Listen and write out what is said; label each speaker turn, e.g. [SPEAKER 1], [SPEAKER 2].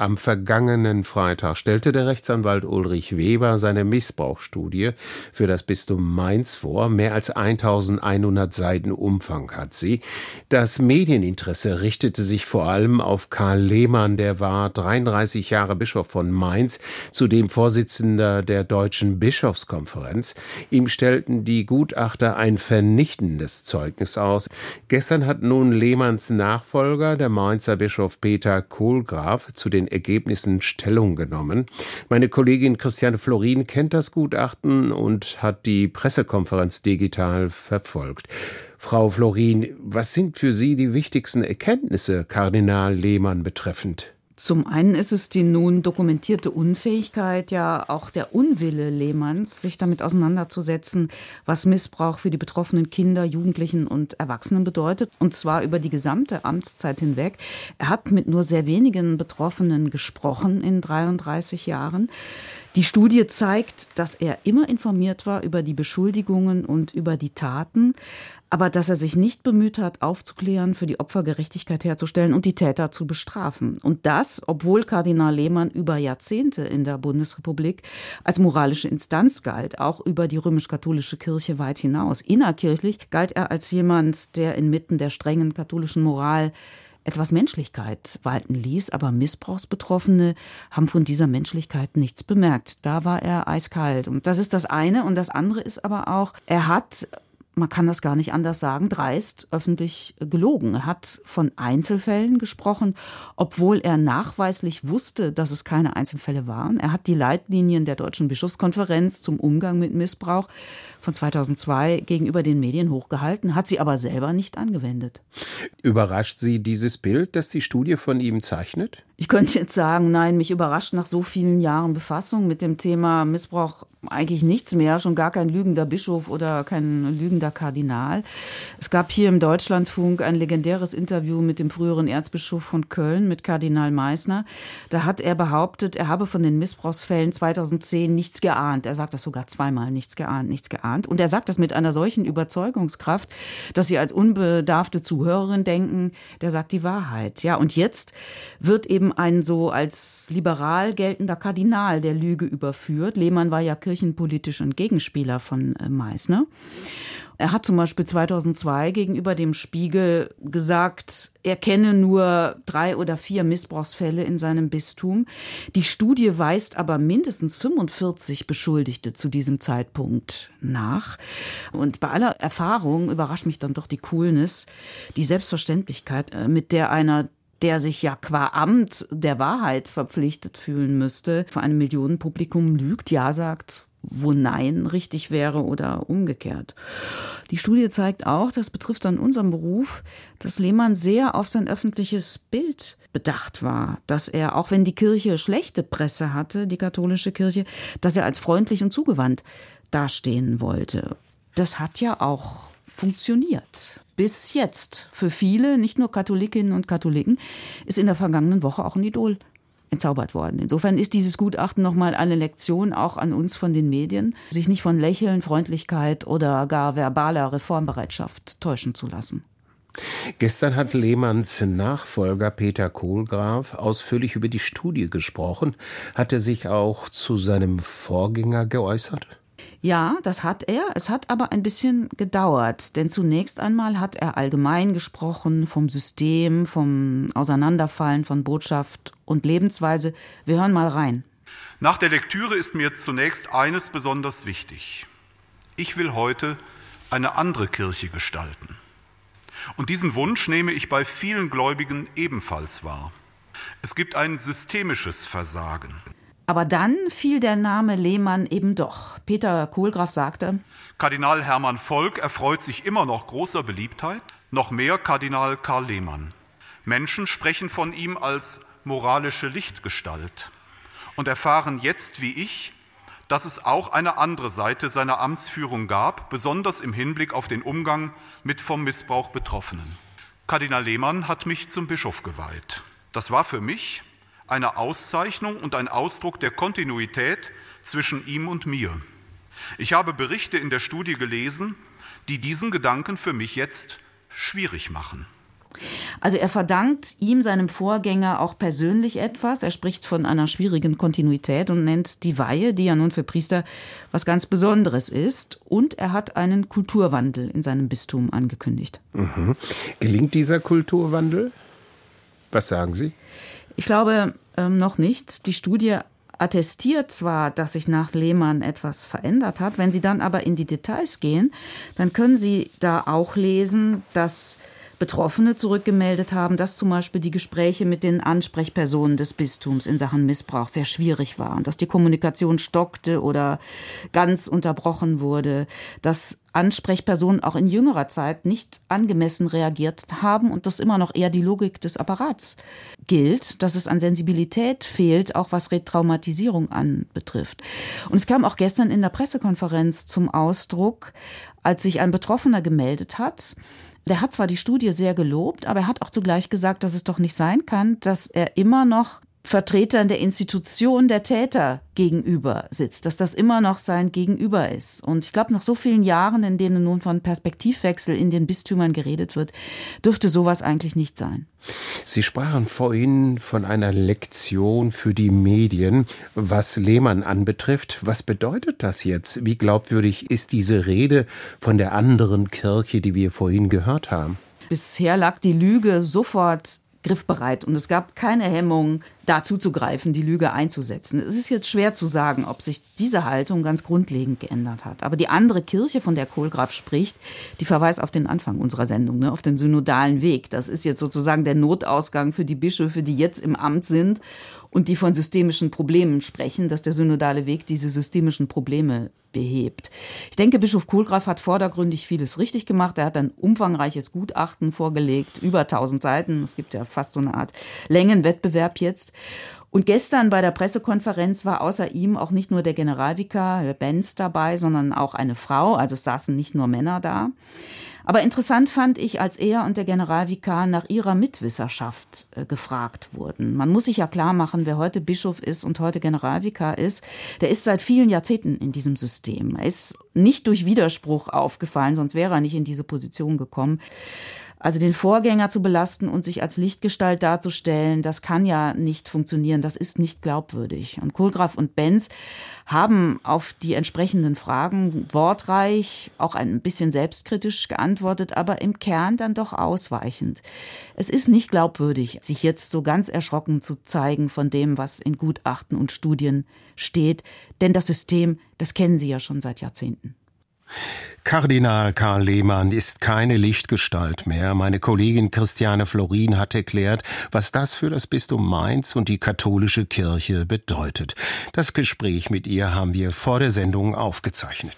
[SPEAKER 1] Am vergangenen Freitag stellte der Rechtsanwalt Ulrich Weber seine Missbrauchsstudie für das Bistum Mainz vor. Mehr als 1100 Seiten Umfang hat sie. Das Medieninteresse richtete sich vor allem auf Karl Lehmann, der war 33 Jahre Bischof von Mainz, zudem Vorsitzender der Deutschen Bischofskonferenz. Ihm stellten die Gutachter ein vernichtendes Zeugnis aus. Gestern hat nun Lehmanns Nachfolger, der Mainzer Bischof Peter Kohlgraf, zu den Ergebnissen Stellung genommen. Meine Kollegin Christiane Florin kennt das Gutachten und hat die Pressekonferenz digital verfolgt. Frau Florin, was sind für Sie die wichtigsten Erkenntnisse Kardinal Lehmann betreffend?
[SPEAKER 2] Zum einen ist es die nun dokumentierte Unfähigkeit, ja auch der Unwille Lehmanns, sich damit auseinanderzusetzen, was Missbrauch für die betroffenen Kinder, Jugendlichen und Erwachsenen bedeutet, und zwar über die gesamte Amtszeit hinweg. Er hat mit nur sehr wenigen Betroffenen gesprochen in 33 Jahren. Die Studie zeigt, dass er immer informiert war über die Beschuldigungen und über die Taten, aber dass er sich nicht bemüht hat, aufzuklären, für die Opfer Gerechtigkeit herzustellen und die Täter zu bestrafen. Und das, obwohl Kardinal Lehmann über Jahrzehnte in der Bundesrepublik als moralische Instanz galt, auch über die römisch-katholische Kirche weit hinaus. Innerkirchlich galt er als jemand, der inmitten der strengen katholischen Moral etwas Menschlichkeit walten ließ, aber Missbrauchsbetroffene haben von dieser Menschlichkeit nichts bemerkt. Da war er eiskalt. Und das ist das eine. Und das andere ist aber auch, er hat man kann das gar nicht anders sagen, dreist öffentlich gelogen. Er hat von Einzelfällen gesprochen, obwohl er nachweislich wusste, dass es keine Einzelfälle waren. Er hat die Leitlinien der Deutschen Bischofskonferenz zum Umgang mit Missbrauch von 2002 gegenüber den Medien hochgehalten, hat sie aber selber nicht angewendet.
[SPEAKER 1] Überrascht Sie dieses Bild, das die Studie von ihm zeichnet?
[SPEAKER 2] Ich könnte jetzt sagen, nein, mich überrascht nach so vielen Jahren Befassung mit dem Thema Missbrauch eigentlich nichts mehr, schon gar kein lügender Bischof oder kein lügender Kardinal. Es gab hier im Deutschlandfunk ein legendäres Interview mit dem früheren Erzbischof von Köln, mit Kardinal Meissner. Da hat er behauptet, er habe von den Missbrauchsfällen 2010 nichts geahnt. Er sagt das sogar zweimal, nichts geahnt, nichts geahnt. Und er sagt das mit einer solchen Überzeugungskraft, dass Sie als unbedarfte Zuhörerin denken, der sagt die Wahrheit. Ja, und jetzt wird eben ein so als liberal geltender Kardinal der Lüge überführt. Lehmann war ja kirchenpolitisch ein Gegenspieler von äh, Meißner. Er hat zum Beispiel 2002 gegenüber dem Spiegel gesagt, er kenne nur drei oder vier Missbrauchsfälle in seinem Bistum. Die Studie weist aber mindestens 45 Beschuldigte zu diesem Zeitpunkt nach. Und bei aller Erfahrung überrascht mich dann doch die Coolness, die Selbstverständlichkeit, äh, mit der einer der sich ja qua Amt der Wahrheit verpflichtet fühlen müsste, vor einem Millionenpublikum lügt, ja sagt, wo Nein richtig wäre oder umgekehrt. Die Studie zeigt auch, das betrifft dann unseren Beruf, dass Lehmann sehr auf sein öffentliches Bild bedacht war, dass er, auch wenn die Kirche schlechte Presse hatte, die katholische Kirche, dass er als freundlich und zugewandt dastehen wollte. Das hat ja auch funktioniert. Bis jetzt. Für viele, nicht nur Katholikinnen und Katholiken, ist in der vergangenen Woche auch ein Idol entzaubert worden. Insofern ist dieses Gutachten nochmal eine Lektion auch an uns von den Medien, sich nicht von Lächeln, Freundlichkeit oder gar verbaler Reformbereitschaft täuschen zu lassen.
[SPEAKER 1] Gestern hat Lehmanns Nachfolger Peter Kohlgraf ausführlich über die Studie gesprochen. Hat er sich auch zu seinem Vorgänger geäußert?
[SPEAKER 2] Ja, das hat er. Es hat aber ein bisschen gedauert, denn zunächst einmal hat er allgemein gesprochen vom System, vom Auseinanderfallen von Botschaft und Lebensweise. Wir hören mal rein.
[SPEAKER 3] Nach der Lektüre ist mir zunächst eines besonders wichtig. Ich will heute eine andere Kirche gestalten. Und diesen Wunsch nehme ich bei vielen Gläubigen ebenfalls wahr. Es gibt ein systemisches Versagen.
[SPEAKER 2] Aber dann fiel der Name Lehmann eben doch. Peter Kohlgraf sagte,
[SPEAKER 3] Kardinal Hermann Volk erfreut sich immer noch großer Beliebtheit, noch mehr Kardinal Karl Lehmann. Menschen sprechen von ihm als moralische Lichtgestalt und erfahren jetzt, wie ich, dass es auch eine andere Seite seiner Amtsführung gab, besonders im Hinblick auf den Umgang mit vom Missbrauch Betroffenen. Kardinal Lehmann hat mich zum Bischof geweiht. Das war für mich eine Auszeichnung und ein Ausdruck der Kontinuität zwischen ihm und mir. Ich habe Berichte in der Studie gelesen, die diesen Gedanken für mich jetzt schwierig machen.
[SPEAKER 2] Also er verdankt ihm, seinem Vorgänger, auch persönlich etwas. Er spricht von einer schwierigen Kontinuität und nennt die Weihe, die ja nun für Priester was ganz Besonderes ist. Und er hat einen Kulturwandel in seinem Bistum angekündigt.
[SPEAKER 1] Mhm. Gelingt dieser Kulturwandel? Was sagen Sie?
[SPEAKER 2] Ich glaube ähm, noch nicht. Die Studie attestiert zwar, dass sich nach Lehmann etwas verändert hat, wenn Sie dann aber in die Details gehen, dann können Sie da auch lesen, dass Betroffene zurückgemeldet haben, dass zum Beispiel die Gespräche mit den Ansprechpersonen des Bistums in Sachen Missbrauch sehr schwierig waren, dass die Kommunikation stockte oder ganz unterbrochen wurde, dass Ansprechpersonen auch in jüngerer Zeit nicht angemessen reagiert haben und das immer noch eher die Logik des Apparats gilt, dass es an Sensibilität fehlt, auch was Retraumatisierung anbetrifft. Und es kam auch gestern in der Pressekonferenz zum Ausdruck, als sich ein Betroffener gemeldet hat, der hat zwar die Studie sehr gelobt, aber er hat auch zugleich gesagt, dass es doch nicht sein kann, dass er immer noch Vertretern der Institution der Täter gegenüber sitzt, dass das immer noch sein Gegenüber ist. Und ich glaube, nach so vielen Jahren, in denen nun von Perspektivwechsel in den Bistümern geredet wird, dürfte sowas eigentlich nicht sein.
[SPEAKER 1] Sie sprachen vorhin von einer Lektion für die Medien, was Lehmann anbetrifft. Was bedeutet das jetzt? Wie glaubwürdig ist diese Rede von der anderen Kirche, die wir vorhin gehört haben?
[SPEAKER 2] Bisher lag die Lüge sofort griffbereit und es gab keine Hemmung, da zuzugreifen, die Lüge einzusetzen. Es ist jetzt schwer zu sagen, ob sich diese Haltung ganz grundlegend geändert hat. Aber die andere Kirche, von der Kohlgraf spricht, die verweist auf den Anfang unserer Sendung, ne, auf den synodalen Weg. Das ist jetzt sozusagen der Notausgang für die Bischöfe, die jetzt im Amt sind und die von systemischen Problemen sprechen, dass der synodale Weg diese systemischen Probleme behebt. Ich denke, Bischof Kohlgraf hat vordergründig vieles richtig gemacht. Er hat ein umfangreiches Gutachten vorgelegt, über 1000 Seiten. Es gibt ja fast so eine Art Längenwettbewerb jetzt. Und gestern bei der Pressekonferenz war außer ihm auch nicht nur der Generalvikar Herr Benz dabei, sondern auch eine Frau. Also saßen nicht nur Männer da. Aber interessant fand ich, als er und der Generalvikar nach ihrer Mitwisserschaft äh, gefragt wurden. Man muss sich ja klar machen, wer heute Bischof ist und heute Generalvikar ist, der ist seit vielen Jahrzehnten in diesem System. Er ist nicht durch Widerspruch aufgefallen, sonst wäre er nicht in diese Position gekommen. Also den Vorgänger zu belasten und sich als Lichtgestalt darzustellen, das kann ja nicht funktionieren, das ist nicht glaubwürdig. Und Kohlgraf und Benz haben auf die entsprechenden Fragen wortreich, auch ein bisschen selbstkritisch geantwortet, aber im Kern dann doch ausweichend. Es ist nicht glaubwürdig, sich jetzt so ganz erschrocken zu zeigen von dem, was in Gutachten und Studien steht, denn das System, das kennen Sie ja schon seit Jahrzehnten.
[SPEAKER 1] Kardinal Karl Lehmann ist keine Lichtgestalt mehr. Meine Kollegin Christiane Florin hat erklärt, was das für das Bistum Mainz und die katholische Kirche bedeutet. Das Gespräch mit ihr haben wir vor der Sendung aufgezeichnet.